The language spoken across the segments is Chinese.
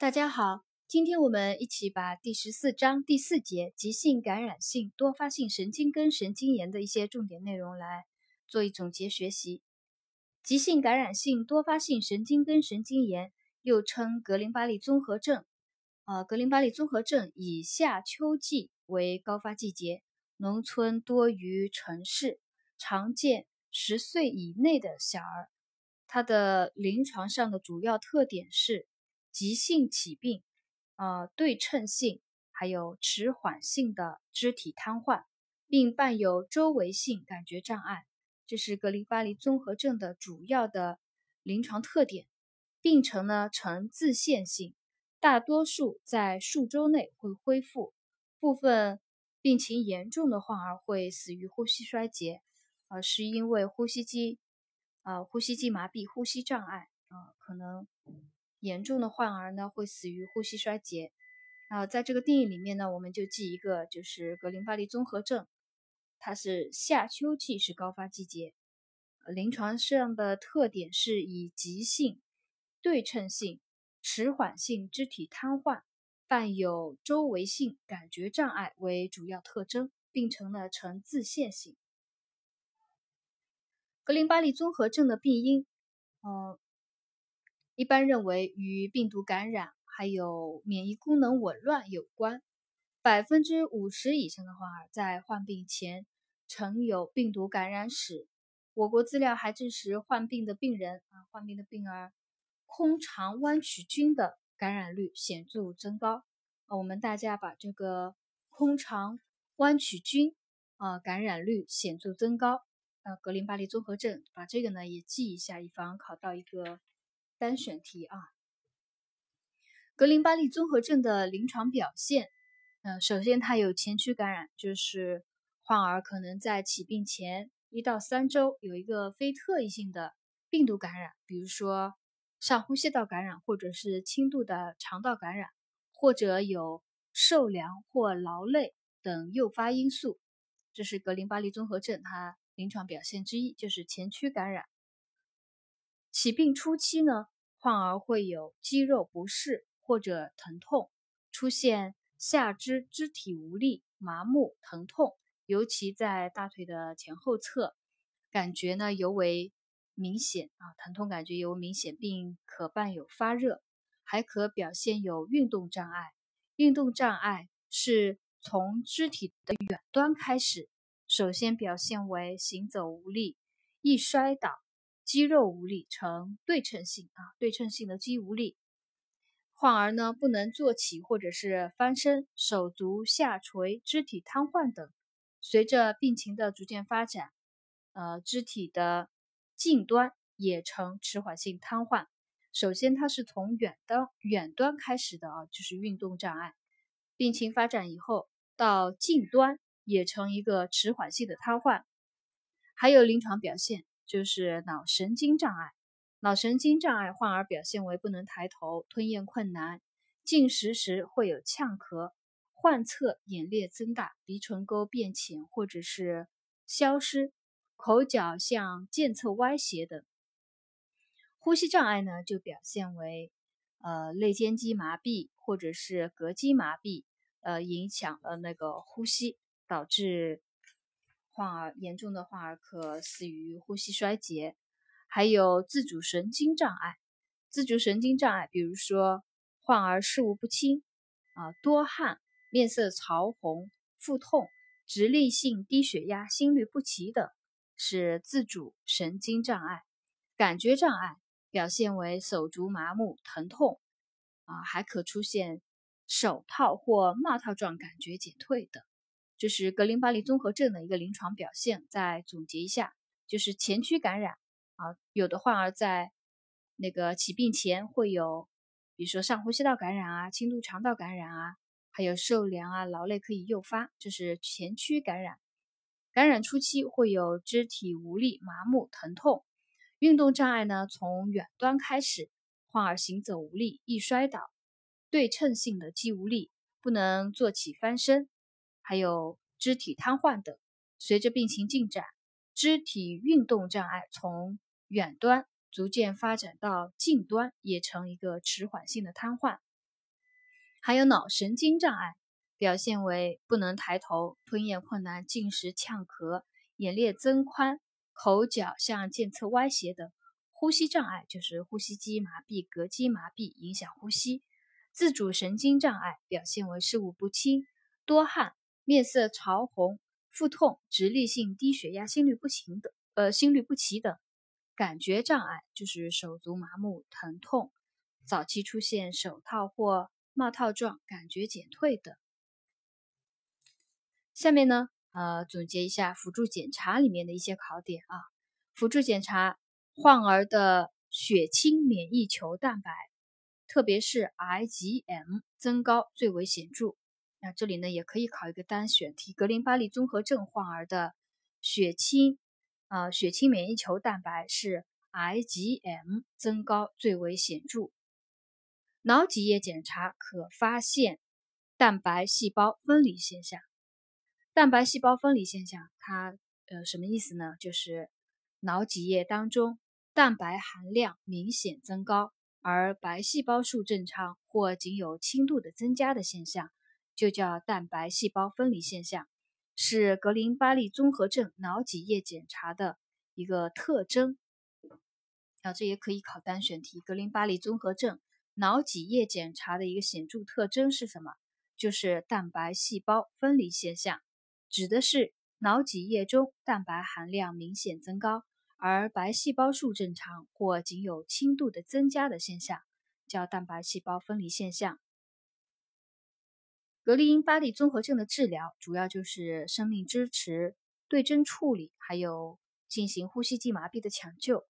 大家好，今天我们一起把第十四章第四节急性感染性多发性神经根神经炎的一些重点内容来做一总结学习。急性感染性多发性神经根神经炎又称格林巴利综合症。呃，格林巴利综合症以夏秋季为高发季节，农村多于城市，常见十岁以内的小儿。它的临床上的主要特点是。急性起病，呃，对称性，还有迟缓性的肢体瘫痪，并伴有周围性感觉障碍，这是格林巴利综合症的主要的临床特点。病程呢呈自限性，大多数在数周内会恢复，部分病情严重的患儿会死于呼吸衰竭，呃，是因为呼吸机，呃，呼吸机麻痹、呼吸障碍，啊，可能。严重的患儿呢会死于呼吸衰竭，啊，在这个定义里面呢，我们就记一个，就是格林巴利综合症，它是夏秋季是高发季节，临床上的特点是以急性、对称性、迟缓性肢体瘫痪，伴有周围性感觉障碍为主要特征，病程呢呈自限性。格林巴利综合症的病因，嗯。一般认为与病毒感染还有免疫功能紊乱有关。百分之五十以上的患儿在患病前曾有病毒感染史。我国资料还证实，患病的病人啊，患病的病儿空肠弯曲菌的感染率显著增高。啊我们大家把这个空肠弯曲菌啊感染率显著增高，呃，格林巴利综合症，把这个呢也记一下，以防考到一个。单选题啊，格林巴利综合症的临床表现，嗯，首先它有前驱感染，就是患儿可能在起病前一到三周有一个非特异性的病毒感染，比如说上呼吸道感染，或者是轻度的肠道感染，或者有受凉或劳累等诱发因素，这是格林巴利综合症它临床表现之一，就是前驱感染。起病初期呢，患儿会有肌肉不适或者疼痛，出现下肢肢体无力、麻木、疼痛，尤其在大腿的前后侧，感觉呢尤为明显啊，疼痛感觉尤为明显，并可伴有发热，还可表现有运动障碍。运动障碍是从肢体的远端开始，首先表现为行走无力、易摔倒。肌肉无力呈对称性啊，对称性的肌无力，患儿呢不能坐起或者是翻身，手足下垂，肢体瘫痪等。随着病情的逐渐发展，呃，肢体的近端也呈迟缓性瘫痪。首先它是从远端远端开始的啊，就是运动障碍。病情发展以后，到近端也成一个迟缓性的瘫痪。还有临床表现。就是脑神经障碍，脑神经障碍患儿表现为不能抬头、吞咽困难、进食时会有呛咳、患侧眼裂增大、鼻唇沟变浅或者是消失、口角向渐侧歪斜等。呼吸障碍呢，就表现为呃肋间肌麻痹或者是膈肌麻痹，呃影响了那个呼吸，导致。患儿严重的患儿可死于呼吸衰竭，还有自主神经障碍。自主神经障碍，比如说患儿事物不清啊，多汗、面色潮红、腹痛、直立性低血压、心律不齐等，是自主神经障碍。感觉障碍表现为手足麻木、疼痛啊，还可出现手套或帽套状感觉减退等。这是格林巴利综合症的一个临床表现。再总结一下，就是前驱感染啊，有的患儿在那个起病前会有，比如说上呼吸道感染啊、轻度肠道感染啊，还有受凉啊、劳累可以诱发，这是前驱感染。感染初期会有肢体无力、麻木、疼痛，运动障碍呢从远端开始，患儿行走无力、易摔倒，对称性的肌无力，不能坐起翻身。还有肢体瘫痪等，随着病情进展，肢体运动障碍从远端逐渐发展到近端，也成一个迟缓性的瘫痪。还有脑神经障碍，表现为不能抬头、吞咽困难、进食呛咳、眼裂增宽、口角向渐侧歪斜等；呼吸障碍就是呼吸机麻痹、膈肌麻痹，影响呼吸；自主神经障碍表现为事物不清、多汗、面色潮红、腹痛、直立性低血压、心律不齐等。呃，心律不齐等。感觉障碍就是手足麻木、疼痛，早期出现手套或帽套状感觉减退等。下面呢，呃，总结一下辅助检查里面的一些考点啊。辅助检查，患儿的血清免疫球蛋白，特别是 IgM 增高最为显著。那这里呢，也可以考一个单选题：格林巴利综合症患儿的血清。啊，血清免疫球蛋白是 IgM 增高最为显著。脑脊液检查可发现蛋白细胞分离现象。蛋白细胞分离现象，它呃什么意思呢？就是脑脊液当中蛋白含量明显增高，而白细胞数正常或仅有轻度的增加的现象，就叫蛋白细胞分离现象。是格林巴利综合症脑脊液检查的一个特征啊，这也可以考单选题。格林巴利综合症脑脊液检查的一个显著特征是什么？就是蛋白细胞分离现象，指的是脑脊液中蛋白含量明显增高，而白细胞数正常或仅有轻度的增加的现象，叫蛋白细胞分离现象。格林巴利综合症的治疗主要就是生命支持、对症处理，还有进行呼吸机麻痹的抢救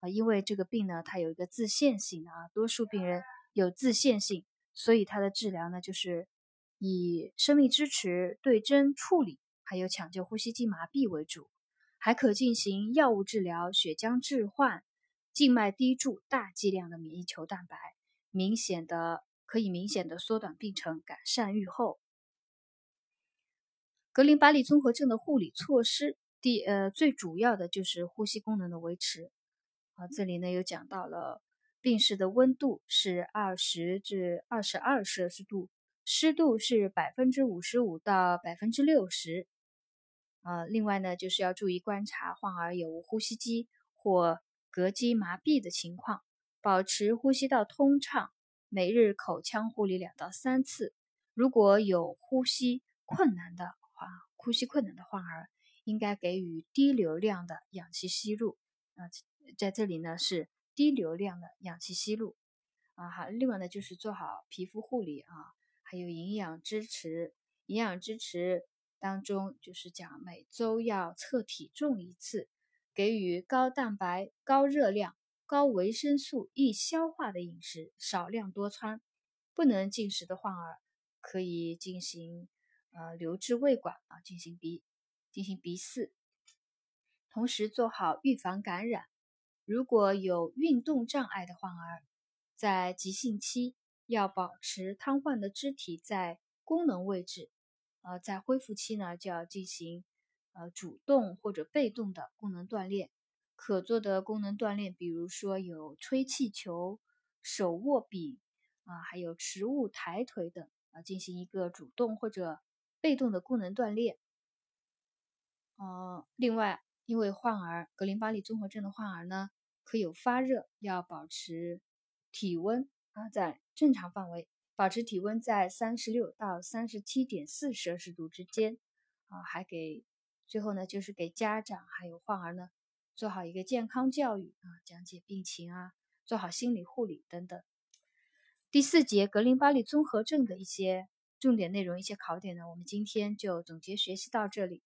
啊。因为这个病呢，它有一个自限性啊，多数病人有自限性，所以它的治疗呢，就是以生命支持、对症处理，还有抢救呼吸机麻痹为主，还可进行药物治疗、血浆置换、静脉滴注大剂量的免疫球蛋白，明显的。可以明显的缩短病程，改善预后。格林巴利综合症的护理措施，第呃最主要的就是呼吸功能的维持。啊，这里呢有讲到了病室的温度是二十至二十二摄氏度，湿度是百分之五十五到百分之六十。啊，另外呢就是要注意观察患儿有无呼吸机或膈肌麻痹的情况，保持呼吸道通畅。每日口腔护理两到三次。如果有呼吸困难的话，呼吸困难的患儿应该给予低流量的氧气吸入。啊，在这里呢是低流量的氧气吸入。啊，好，另外呢就是做好皮肤护理啊，还有营养支持。营养支持当中就是讲每周要测体重一次，给予高蛋白、高热量。高维生素易消化的饮食，少量多餐。不能进食的患儿可以进行呃留置胃管啊，进行鼻进行鼻饲。同时做好预防感染。如果有运动障碍的患儿，在急性期要保持瘫痪的肢体在功能位置。呃，在恢复期呢，就要进行呃主动或者被动的功能锻炼。可做的功能锻炼，比如说有吹气球、手握笔啊，还有持物抬腿等啊，进行一个主动或者被动的功能锻炼。嗯，另外，因为患儿格林巴利综合症的患儿呢，可有发热，要保持体温啊在正常范围，保持体温在三十六到三十七点四摄氏度之间啊，还给最后呢，就是给家长还有患儿呢。做好一个健康教育啊，讲解病情啊，做好心理护理等等。第四节格林巴利综合症的一些重点内容、一些考点呢，我们今天就总结学习到这里。